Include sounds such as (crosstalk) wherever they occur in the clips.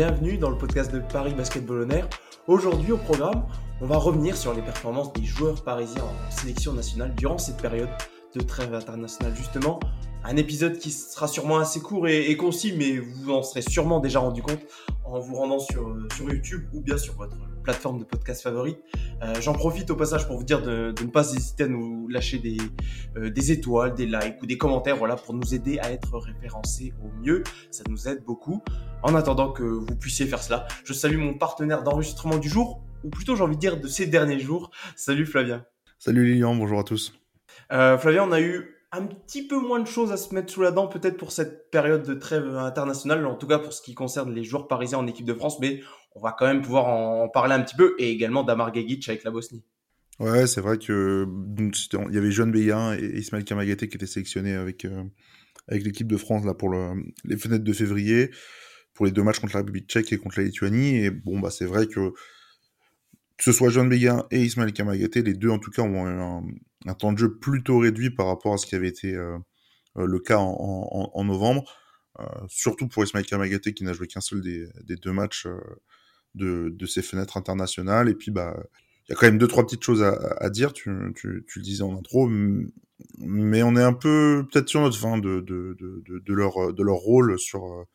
bienvenue dans le podcast de Paris Basketball On Air. Aujourd'hui au programme, on va revenir sur les performances des joueurs parisiens en sélection nationale durant cette période de trêve internationale justement. Un épisode qui sera sûrement assez court et, concis, mais vous en serez sûrement déjà rendu compte en vous rendant sur YouTube ou bien sur votre plateforme de podcast favorite. Euh, j'en profite au passage pour vous dire de, ne pas hésiter à nous lâcher des, euh, des étoiles, des likes ou des commentaires, voilà, pour nous aider à être référencés au mieux. Ça nous aide beaucoup. En attendant que vous puissiez faire cela, je salue mon partenaire d'enregistrement du jour, ou plutôt j'ai envie de dire de ces derniers jours. Salut Flavien. Salut Lilian, bonjour à tous. Euh, Flavien, on a eu un petit peu moins de choses à se mettre sous la dent peut-être pour cette période de trêve internationale, en tout cas pour ce qui concerne les joueurs parisiens en équipe de France, mais on va quand même pouvoir en, parler un petit peu, et également d'Amar Gagic avec la Bosnie. Ouais, c'est vrai que il y avait Joan Béguin et Ismaël Kamagaté qui étaient sélectionnés avec, euh, avec l'équipe de France là, pour le, les fenêtres de février, pour les deux matchs contre la République tchèque et contre la Lituanie. Et bon, bah, c'est vrai que que ce soit Joan Béguin et Ismaël Kamagaté, les deux en tout cas ont un, un temps de jeu plutôt réduit par rapport à ce qui avait été euh, euh, le cas en, novembre. Surtout pour Ismail Kamagaté qui n'a joué qu'un seul des, deux matchs de, ces fenêtres internationales. Et puis, bah, il y a quand même deux, trois petites choses à, dire, tu, tu, tu, le disais en intro, mais on est un peu peut-être sur notre fin de, de, de, leur, de leur rôle sur,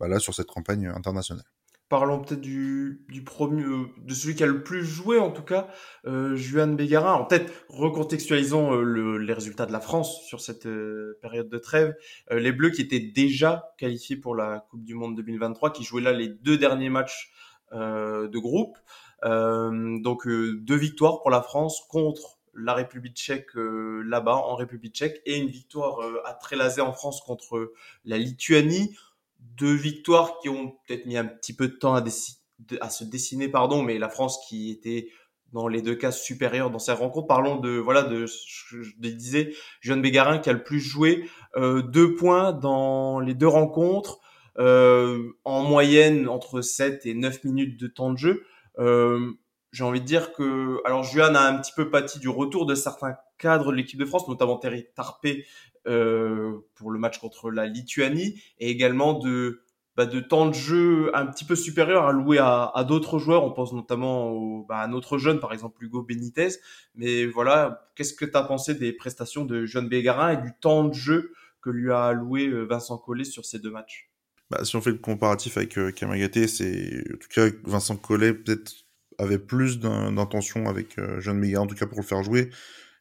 bah là, sur cette campagne internationale parlons peut-être du, du premier, euh, de celui qui a le plus joué en tout cas, euh, Juan Bégarin. En tête, recontextualisons euh, le, les résultats de la France sur cette euh, période de trêve. les Bleus qui étaient déjà qualifiés pour la Coupe du Monde 2023, qui jouaient là les deux derniers matchs de groupe. donc deux victoires pour la France contre la République tchèque là-bas en République tchèque et une victoire à Trélazé en France contre la Lituanie deux victoires qui ont peut-être mis un petit peu de temps à, se dessiner, pardon, mais la France qui était dans les deux cas supérieurs dans ces rencontres. Parlons de voilà de je, disais Jeanne Bégarin qui a le plus joué euh, deux points dans les deux rencontres euh, en moyenne entre 7 et 9 minutes de temps de jeu. Euh, j'ai envie de dire que alors Juan a un petit peu pâti du retour de certains cadres de l'équipe de France, notamment Terry Tarpé euh, pour le match contre la Lituanie et également de bah, de temps de jeu un petit peu supérieur à louer à, à d'autres joueurs. On pense notamment au, bah, à notre jeune, par exemple Hugo Benitez. Mais voilà, qu'est-ce que tu as pensé des prestations de John Bégarin et du temps de jeu que lui a alloué euh, Vincent Collet sur ces deux matchs? Bah, Si on fait le comparatif avec euh, Kamagaté, c'est en tout cas Vincent Collet peut-être avait plus d'intention avec euh, John Bégarin, en tout cas pour le faire jouer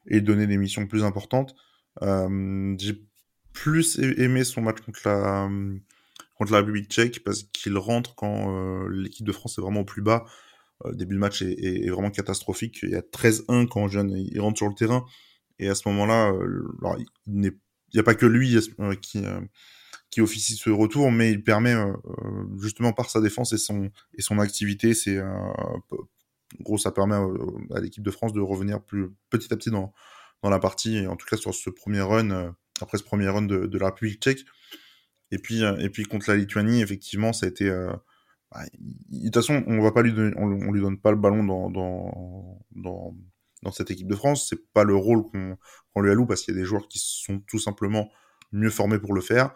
et donner des missions plus importantes. Euh, j'ai plus aimé son match contre la, contre la République tchèque parce qu'il rentre quand euh, l'équipe de France est vraiment au plus bas. Euh, début de match est, vraiment catastrophique. Il y a 13-1 quand Jeanne il rentre sur le terrain. Et à ce moment-là, il n'y a pas que lui qui, qui officie ce retour, mais il permet justement par sa défense et son, et son activité, c'est gros, ça permet à l'équipe de France de revenir plus petit à petit dans, dans la partie, en tout cas sur ce premier run, euh, après ce premier run de, de la République tchèque. Et puis, euh, et puis contre la Lituanie, effectivement, ça a été. Euh, bah, de toute façon, on va pas lui on, lui donne pas le ballon dans, dans, dans, dans cette équipe de France. C'est pas le rôle qu'on lui alloue parce qu'il y a des joueurs qui sont tout simplement mieux formés pour le faire.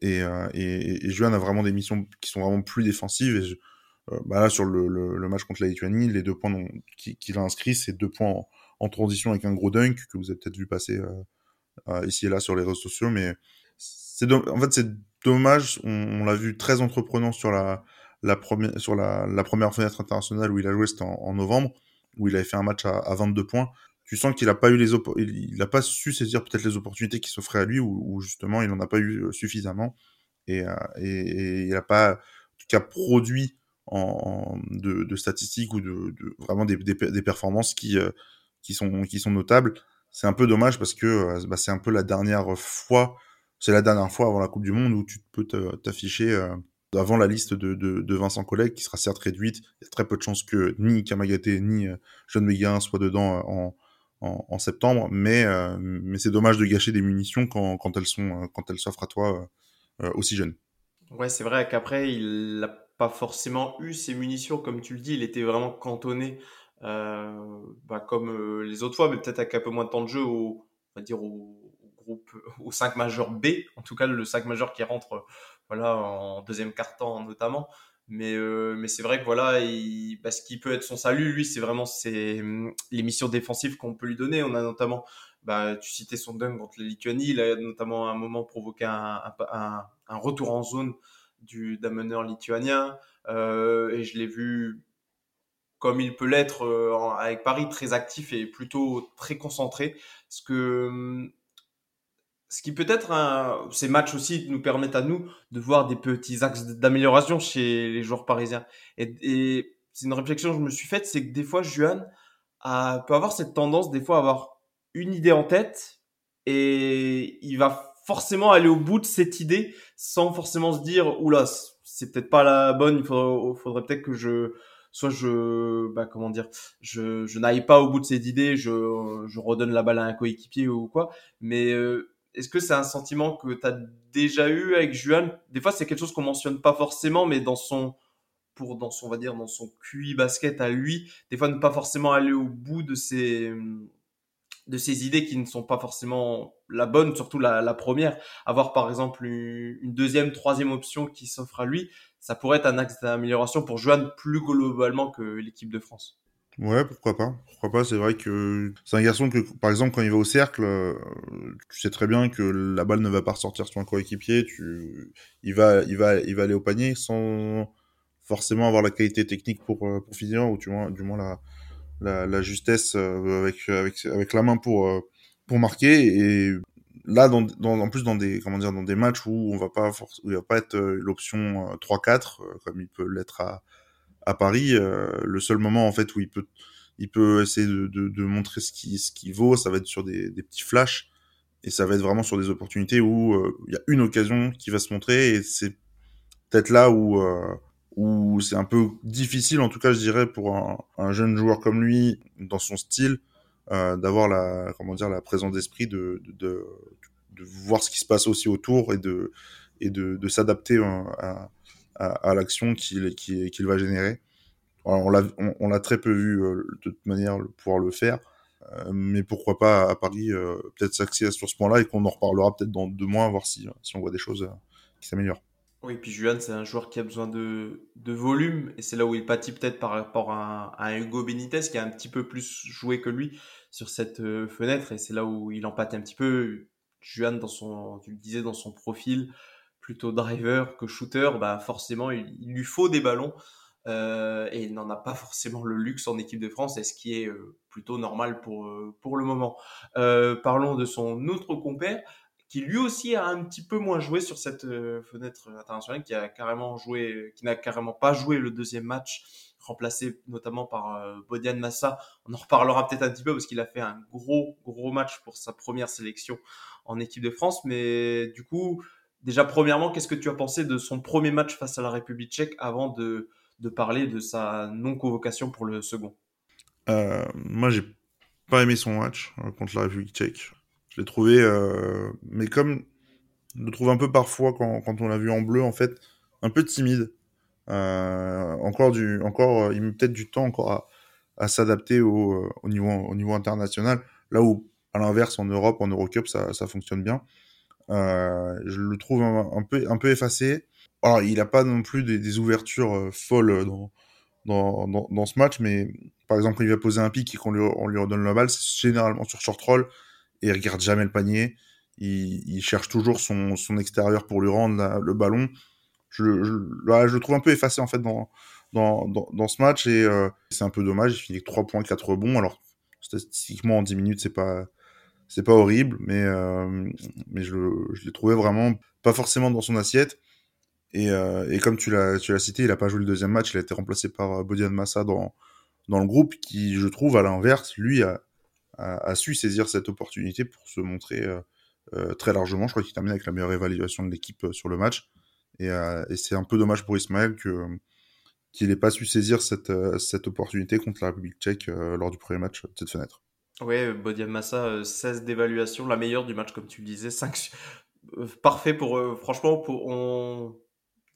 Et, euh, et, et Juan a vraiment des missions qui sont vraiment plus défensives. Et bah là, sur le, le, match contre la Lituanie, les deux points qu'il a inscrits, c'est deux points en, transition avec un gros dunk que vous avez peut-être vu passer euh, euh, ici et là sur les réseaux sociaux. Mais c'est en fait c'est dommage. On, l'a vu très entreprenant sur la, la première sur la, la, première fenêtre internationale où il a joué c'était en, novembre où il avait fait un match à 22 points. Tu sens qu'il a pas eu les il, il a pas su saisir peut-être les opportunités qui s'offraient à lui ou, justement il en a pas eu euh, suffisamment et, et, il a pas en tout cas produit en, de, de, statistiques ou de, de vraiment des, des, des, performances qui qui sont qui sont notables. C'est un peu dommage parce que euh, bah, c'est un peu la dernière fois, c'est la dernière fois avant la Coupe du Monde où tu peux t'afficher euh, avant la liste de, de, de Vincent Collet qui sera certes réduite. Il y a très peu de chances que ni Kamagaté ni euh, John Meguin soient dedans euh, en, en, septembre, mais mais c'est dommage de gâcher des munitions quand, quand elles sont quand elles s'offrent à toi aussi jeune. Ouais, c'est vrai qu'après il n'a pas forcément eu ces munitions comme tu le dis, il était vraiment cantonné euh, bah, comme euh, les autres fois, mais peut-être avec un peu moins de temps de jeu au, on va dire au, groupe, au 5 majeur B, en tout cas le 5 majeur qui rentre voilà, en deuxième quart-temps notamment. Mais, euh, mais c'est vrai que voilà, il, bah, ce qui peut être son salut, lui, c'est vraiment c'est les missions défensives qu'on peut lui donner. On a notamment, bah, tu citais son dunk contre la Lituanie, il a notamment à un moment provoqué un, un, un retour en zone du d'un meneur lituanien. Euh, et je l'ai vu comme il peut l'être euh, avec Paris, très actif et plutôt très concentré. Ce que ce qui peut-être ces matchs aussi nous permettent à nous de voir des petits axes d'amélioration chez les joueurs parisiens. Et, c'est une réflexion que je me suis faite, c'est que des fois, Juan a, peut avoir cette tendance, des fois, à avoir une idée en tête et il va forcément aller au bout de cette idée sans forcément se dire, oula, c'est peut-être pas la bonne, il faudrait, faudrait peut-être que je, soit je, bah, comment dire, je, je n'aille pas au bout de cette idée, je, je redonne la balle à un coéquipier ou quoi. Mais euh, est-ce que c'est un sentiment que tu as déjà eu avec Juan? Des fois, c'est quelque chose qu'on mentionne pas forcément, mais dans son pour dans son on va dire dans son QI basket à lui, des fois ne pas forcément aller au bout de ses de ses idées qui ne sont pas forcément la bonne, surtout la, la première. Avoir par exemple une, deuxième, troisième option qui s'offre à lui, ça pourrait être un axe d'amélioration pour Juan plus globalement que l'équipe de France. Ouais, pourquoi pas. Pourquoi pas, c'est vrai que c'est un garçon que, par exemple, quand il va au cercle, euh, tu sais très bien que la balle ne va pas ressortir sur un coéquipier, tu... il, va, il, va, il va aller au panier sans forcément avoir la qualité technique pour, euh, pour finir, ou du moins, du moins la, la, justesse euh, avec, avec, avec la main pour, pour marquer. Et là, dans, en plus, dans des, comment dire, dans des matchs où on va pas, où il va pas être l'option 3-4, comme il peut l'être à à Paris, euh, le seul moment en fait où il peut il peut essayer de, de, de montrer ce qui ce qu'il vaut, ça va être sur des, des, petits flashs. Et ça va être vraiment sur des opportunités où euh, il y a une occasion qui va se montrer et c'est peut-être là où euh, où c'est un peu difficile en tout cas je dirais pour un, un jeune joueur comme lui dans son style euh, d'avoir la comment dire la présence d'esprit de, de, de, voir ce qui se passe aussi autour et de et de, s'adapter à, à, l'action qu'il va générer. on l'a très peu vu euh, de toute manière pouvoir le faire, euh, mais pourquoi pas à Paris euh, peut-être s'axer sur ce point-là et qu'on en reparlera peut-être dans deux mois, voir si, on voit des choses qui s'améliorent. Oui, puis Juan, c'est un joueur qui a besoin de, volume, et c'est là où il pâtit peut-être par rapport à, à, Hugo Benitez, qui a un petit peu plus joué que lui sur cette fenêtre, et c'est là où il en pâtit un petit peu. Juan, dans son, tu le disais, dans son profil, plutôt driver que shooter, bah forcément il, lui faut des ballons euh, et il n'en a pas forcément le luxe en équipe de France, et ce qui est euh, plutôt normal pour euh, pour le moment. Parlons de son autre compère qui lui aussi a un petit peu moins joué sur cette fenêtre internationale, qui a carrément joué, qui n'a carrément pas joué le deuxième match, remplacé notamment par Bodian Massa. On en reparlera peut-être un petit peu parce qu'il a fait un gros gros match pour sa première sélection en équipe de France, mais du coup Déjà, premièrement, qu'est-ce que tu as pensé de son premier match face à la République tchèque avant de, de parler de sa non-convocation pour le second? Euh, Moi, j'ai pas aimé son match euh, contre la République tchèque. Je l'ai trouvé, euh, mais comme je le trouve un peu parfois quand, quand on l'a vu en bleu, en fait, un peu timide. Euh, encore du, encore, il met peut-être du temps encore à, à s'adapter au, au, niveau, au niveau international. Là où, à l'inverse, en Europe, en Eurocup, ça, ça fonctionne bien. Euh, je le trouve un, peu, effacé. Alors, il n'a pas non plus des, ouvertures euh, folles dans, dans, ce match, mais par exemple, il va poser un pic et qu'on lui, on lui redonne la balle, c'est généralement sur short roll et il regarde jamais le panier. Il, cherche toujours son, extérieur pour lui rendre le ballon. Je, le trouve un peu effacé en fait dans, ce match et euh, c'est un peu dommage. Il finit avec 3 points, 4 rebonds. Alors, statistiquement, en 10 minutes, c'est pas, c'est pas horrible, mais euh, mais je, je l'ai trouvé vraiment pas forcément dans son assiette. Et, euh, et comme tu l'as tu l'as cité, il a pas joué le deuxième match, il a été remplacé par Bodian Massa dans le groupe, qui je trouve à l'inverse, lui a, su saisir cette opportunité pour se montrer euh, euh très largement. Je crois qu'il termine avec la meilleure évaluation de l'équipe euh, sur le match. Et, euh, c'est un peu dommage pour Ismaël qu'il n'ait pas su saisir cette opportunité contre la République tchèque lors du premier match de cette fenêtre. Ouais, Bodian Massa, 16 d'évaluation, la meilleure du match, comme tu le disais. 5... Euh, parfait pour, euh, franchement, pour on...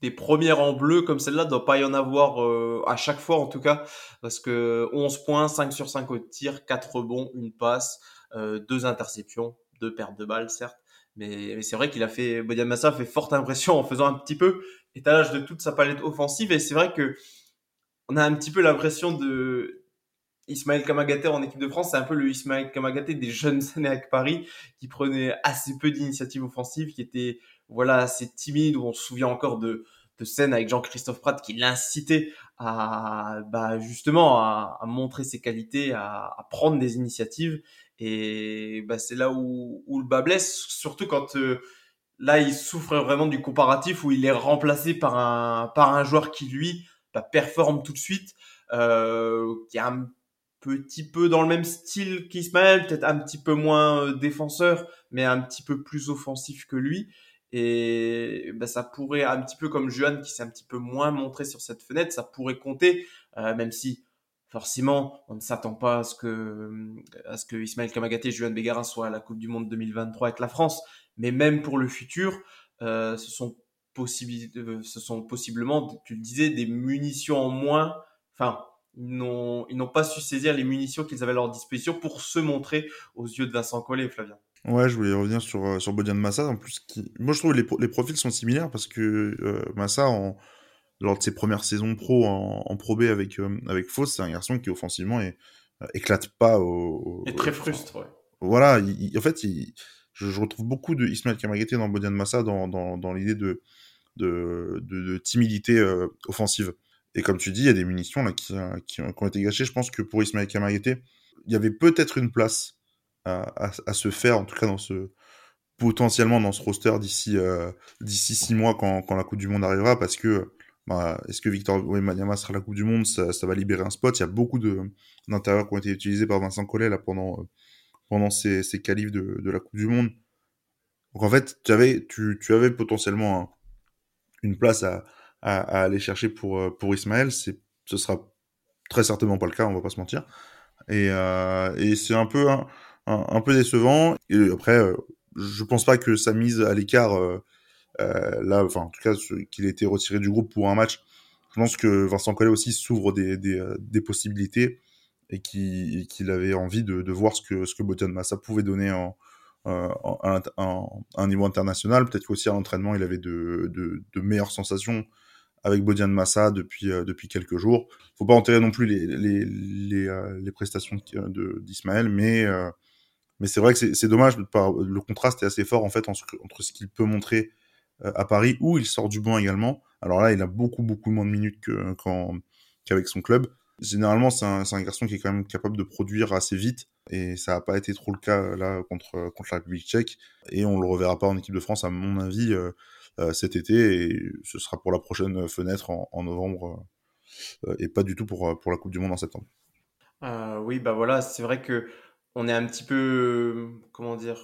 des premières en bleu comme celle-là, doit pas y en avoir euh, à chaque fois en tout cas, parce que 11 points, 5 sur 5 au tir, 4 rebonds, une passe, euh, deux interceptions, deux pertes de balles certes, mais, mais c'est vrai qu'il a fait, Bodian Massa a fait forte impression en faisant un petit peu étalage de toute sa palette offensive. Et c'est vrai que on a un petit peu l'impression de Ismaël Kamagaté en équipe de France, c'est un peu le Ismaël Kamagaté des jeunes (laughs) années avec Paris, qui prenait assez peu d'initiatives offensives, qui était voilà assez timide. Où on se souvient encore de de scènes avec Jean-Christophe Pratt qui l'incitait à bah justement à, montrer ses qualités, à, à, prendre des initiatives. Et bah, c'est là où, où le bas blesse, surtout quand euh, là il souffre vraiment du comparatif où il est remplacé par un par un joueur qui lui bah, performe tout de suite, euh, qui est un petit peu dans le même style qu'Ismaël, peut-être un petit peu moins euh, défenseur, mais un petit peu plus offensif que lui. Et bah, ça pourrait, un petit peu comme Juan qui s'est un petit peu moins montré sur cette fenêtre, ça pourrait compter, euh, même si forcément on ne s'attend pas à ce que que Ismaël Kamagaté et Juan Bégarin soient à la Coupe du Monde 2023 avec la France. Mais même pour le futur, euh, ce sont euh, ce sont possiblement, tu le disais, des munitions en moins. Enfin, ils n'ont ils n'ont pas su saisir les munitions qu'ils avaient à leur disposition pour se montrer aux yeux de Vincent Collet, Flavien. Ouais, je voulais revenir sur, euh, sur Bodian Massa. En plus, qui... moi je trouve que les, les profils sont similaires parce que euh, Massa, en... lors de ses premières saisons pro en, en Pro B avec, euh, avec c'est un garçon qui offensivement est, éclate pas au. Et très frustre, ouais. Voilà, en fait, il... je, je, retrouve beaucoup de Ismaël Kamagaté dans Bodian Massa dans, dans, dans l'idée de, de, de, de, timidité offensive. Et comme tu dis, il y a des munitions là qui, qui, qui, ont été gâchées. Je pense que pour Ismaël Kamagaté, il y avait peut-être une place à, à, se faire, en tout cas dans ce potentiellement dans ce roster d'ici euh, d'ici six mois quand, quand la Coupe du Monde arrivera, parce que bah, est-ce que Victor Wembanyama sera la Coupe du Monde? Ça, ça, va libérer un spot. Il y a beaucoup d'intérieurs qui ont été utilisés par Vincent Collet là pendant euh, pendant ces, ces qualifs de, de la Coupe du Monde. Donc en fait, tu avais tu, tu avais potentiellement une place à, à, à, aller chercher pour euh, pour Ismaël. C'est ce sera très certainement pas le cas, on va pas se mentir. Et, euh, et c'est un peu un, peu décevant. Et après, euh, je pense pas que sa mise à l'écart, euh, euh, là, enfin, en tout cas, qu'il ait été retiré du groupe pour un match, je pense que Vincent Collet aussi s'ouvre des, des, des, possibilités et qu'il avait envie de, de, voir ce que, ce que Botan Massa pouvait donner en, en, un niveau international. Peut-être qu'aussi à l'entraînement, il avait de, de, de, meilleures sensations avec Bodian Massa depuis, euh, depuis quelques jours. Faut pas enterrer non plus les, les, les, euh, les prestations d'Ismaël, mais euh, mais c'est vrai que c'est dommage, le contraste est assez fort en fait entre, ce qu'il peut montrer à Paris, où il sort du banc également. Alors là, il a beaucoup, beaucoup moins de minutes qu'avec son club. Généralement, c'est un, un, garçon qui est quand même capable de produire assez vite, et ça n'a pas été trop le cas là contre, contre la République tchèque, et on le reverra pas en équipe de France, à mon avis, euh, cet été, et ce sera pour la prochaine fenêtre en, novembre, euh, et pas du tout pour, pour la Coupe du Monde en septembre. Euh, oui, bah voilà, c'est vrai que on est un petit peu, comment dire,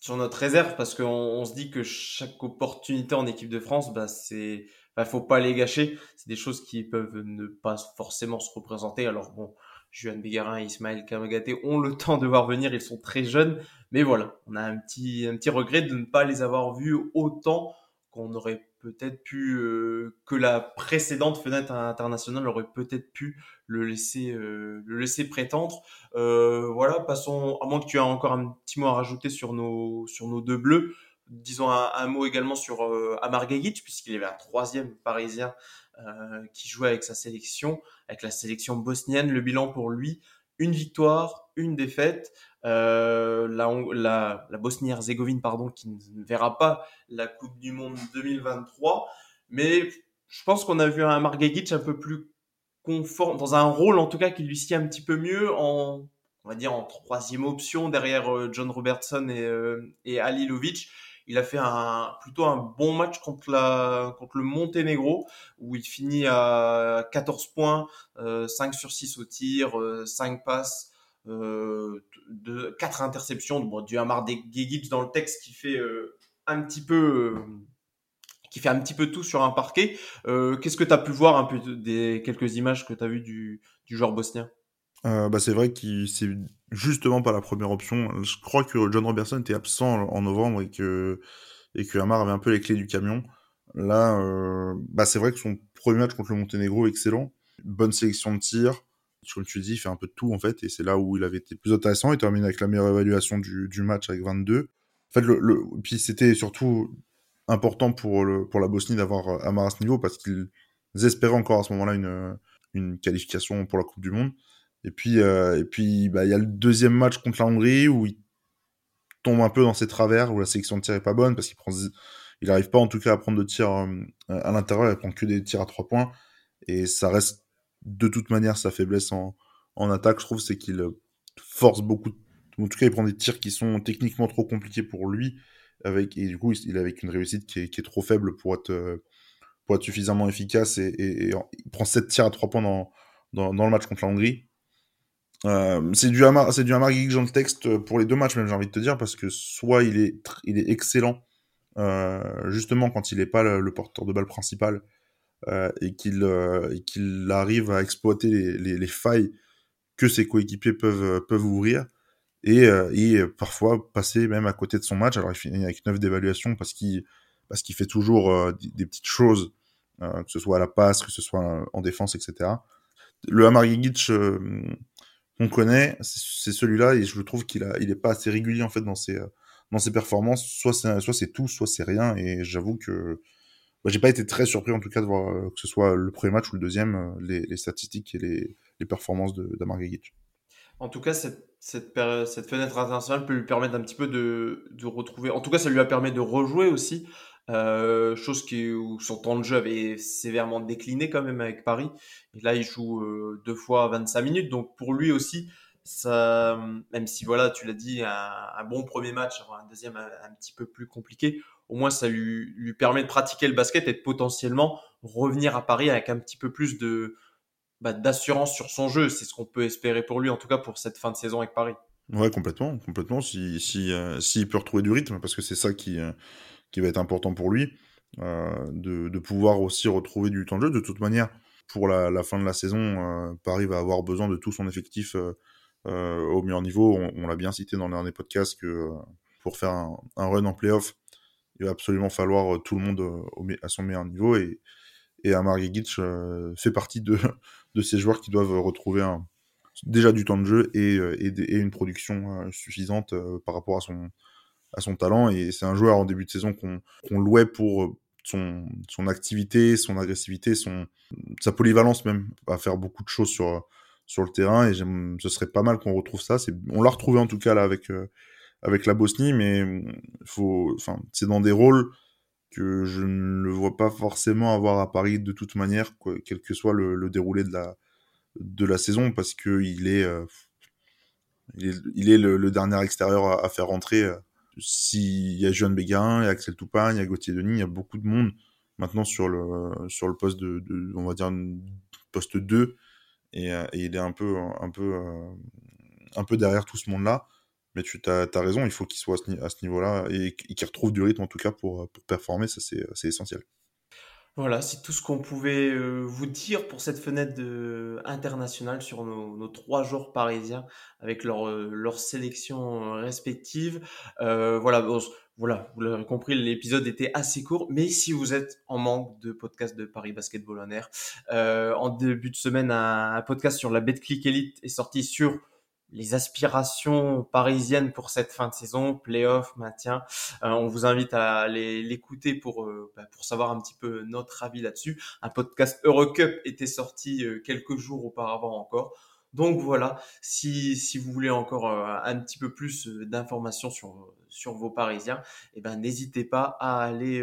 sur notre réserve parce qu'on on se dit que chaque opportunité en équipe de France, bah c'est, bah, faut pas les gâcher. C'est des choses qui peuvent ne pas forcément se représenter. Alors bon, Juan Bégarin et Ismaël Kamagaté ont le (laughs) temps de voir venir, ils sont très jeunes, mais voilà, on a un petit, un petit regret de ne pas les avoir vus autant qu'on aurait peut-être pu euh, que la précédente fenêtre internationale aurait peut-être pu le laisser euh, le laisser prétendre. Euh, voilà, passons à moins que tu aies encore un petit mot à rajouter sur nos sur nos deux bleus. Disons un, un mot également sur euh, Amar Gagic puisqu'il y avait un troisième parisien euh, qui jouait avec sa sélection, avec la sélection bosnienne. Le bilan pour lui, une victoire, une défaite. Euh, la, Bosnie-Herzégovine, pardon, qui ne verra pas la Coupe du Monde 2023. Mais je pense qu'on a vu un Margagic un peu plus conforme, dans un rôle en tout cas qui lui sied un petit peu mieux en, on va dire, en troisième option derrière euh, John Robertson et, euh, et Alilovic. Il a fait un, plutôt un bon match contre, la, contre le Monténégro, où il finit à 14 points, euh, 5 sur 6 au tir, 5 euh, passes, euh, de, 4 interceptions. Bon, du Amar Gegic dans le texte qui fait euh, un petit peu... Euh, qui fait un petit peu tout sur un parquet. Qu'est-ce que tu as pu voir un peu des quelques images que tu as vues du, du joueur bosnien? Euh, bah c'est vrai qu'il c'est justement pas la première option. Je crois que John Robertson était absent en novembre et que et que Amar avait un peu les clés du camion. Là, euh, bah c'est vrai que son premier match contre le Monténégro excellent, bonne sélection de tir. Comme tu dis, il fait un peu de tout en fait, et c'est là où il avait été plus intéressant. Il termine avec la meilleure évaluation du, match avec 22. En fait, puis c'était surtout important pour, pour la Bosnie d'avoir Amar à ce niveau parce qu'ils espéraient encore à ce moment-là une, une qualification pour la Coupe du Monde. Et puis, et puis, bah, il y a le deuxième match contre la Hongrie où il tombe un peu dans ses travers, où la sélection de tir est pas bonne parce qu'il prend, il n'arrive pas en tout cas à prendre de tirs à l'intérieur, il prend que des tirs à trois points. Et ça reste de toute manière sa faiblesse en, en attaque, je trouve, c'est qu'il force beaucoup. En tout cas, il prend des tirs qui sont techniquement trop compliqués pour lui. Avec, et du coup, il est avec une réussite qui est, qui est trop faible pour être, pour être suffisamment efficace. Et, et, il prend 7 tirs à 3 points dans, dans, dans le match contre la Hongrie. Euh, c'est du Hamar, c'est du Hamar dans le texte pour les deux matchs, même j'ai envie de te dire, parce que soit il est, il est excellent, euh, justement quand il n'est pas le, porteur de balle principal, euh, et qu'il euh, qu'il arrive à exploiter les, les, les, failles que ses coéquipiers peuvent, peuvent ouvrir et, euh, et parfois passer même à côté de son match. Alors il finit avec 9 d'évaluation parce qu'il parce qu'il fait toujours euh, des, petites choses, que ce soit à la passe, que ce soit en défense, etc. Le Hamar qu'on connaît, c'est celui-là et je trouve qu'il il est pas assez régulier en fait dans ses dans ses performances. Soit c'est tout, soit c'est rien et j'avoue que bah, j'ai pas été très surpris en tout cas de voir euh, que ce soit le premier match ou le deuxième, euh, les, statistiques et les, performances d'Amar Gagic. En tout cas, cette, fenêtre internationale peut lui permettre un petit peu de, de, retrouver. En tout cas, ça lui a permis de rejouer aussi. Euh, chose qui, où son temps de jeu avait sévèrement décliné quand même avec Paris. Et là, il joue euh, deux fois 25 minutes. Donc pour lui aussi, même si voilà, tu l'as dit, un, bon premier match, un deuxième un, petit peu plus compliqué, au moins ça lui, permet de pratiquer le basket et de potentiellement revenir à Paris avec un petit peu plus de bah, d'assurance sur son jeu. C'est ce qu'on peut espérer pour lui, en tout cas pour cette fin de saison avec Paris. Ouais, complètement, complètement. Si euh, s'il peut retrouver du rythme, parce que c'est ça qui qui va être important pour lui, euh, de, pouvoir aussi retrouver du temps de jeu. De toute manière, pour la, fin de la saison, euh, Paris va avoir besoin de tout son effectif au meilleur niveau. On, l'a bien cité dans le dernier podcast que pour faire un, un run en playoff, il va absolument falloir euh, tout le monde euh, à son meilleur niveau et, et Amar Gigic euh, fait partie de, (laughs) de ces joueurs qui doivent retrouver déjà du temps de jeu et, et une production suffisante par rapport à son, à son talent. Et c'est un joueur en début de saison qu'on qu louait pour son, son activité, son agressivité, son, sa polyvalence même, à faire beaucoup de choses sur, sur le terrain. Et ce serait pas mal qu'on retrouve ça. On l'a retrouvé en tout cas là avec, avec la Bosnie, mais c'est dans des rôles que je ne le vois pas forcément avoir à Paris de toute manière, quel que soit le, déroulé de la de la saison, parce que il est euh, il est, il est le, dernier extérieur à, faire rentrer. Euh, S'il y a Johan Bégarin, il y a Axel Toupin, il y a Gauthier Denis, il y a beaucoup de monde maintenant sur le sur le poste de, on va dire poste 2 et, euh, et, il est un peu un peu euh, un peu derrière tout ce monde là mais tu as, as, raison, il faut qu'il soit à ce, niveau-là et, qu'il retrouve du rythme en tout cas pour, pour performer, ça c'est essentiel. Voilà, c'est tout ce qu'on pouvait euh, vous dire pour cette fenêtre de, internationale sur nos, trois jours parisiens avec leur, euh, leur sélection respective. Euh, voilà, voilà, vous l'avez compris, l'épisode était assez court, mais si vous êtes en manque de podcast de Paris Basketball en air, euh, en début de semaine, un, un podcast sur la BetClick Elite est sorti sur les aspirations parisiennes pour cette fin de saison, playoff, maintien. Euh, on vous invite à l'écouter pour euh, bah, pour savoir un petit peu notre avis là-dessus. Un podcast Eurocup était sorti euh, quelques jours auparavant encore. Donc voilà, si, si vous voulez encore euh, un petit peu plus d'informations sur sur vos Parisiens, eh ben n'hésitez pas à aller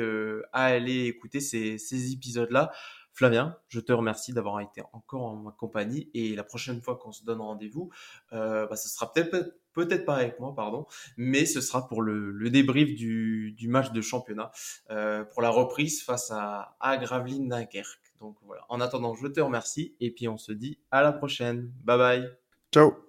à aller écouter ces ces épisodes là. Flavien, je te remercie d'avoir été encore en ma compagnie et la prochaine fois qu'on se donne rendez-vous, euh, bah, ce sera peut-être pas avec moi, pardon, mais ce sera pour le, débrief du, du, match de championnat, euh, pour la reprise face à, à Gravelines Dunkerque. Donc voilà. En attendant, je te remercie et puis on se dit à la prochaine. Bye bye. Ciao.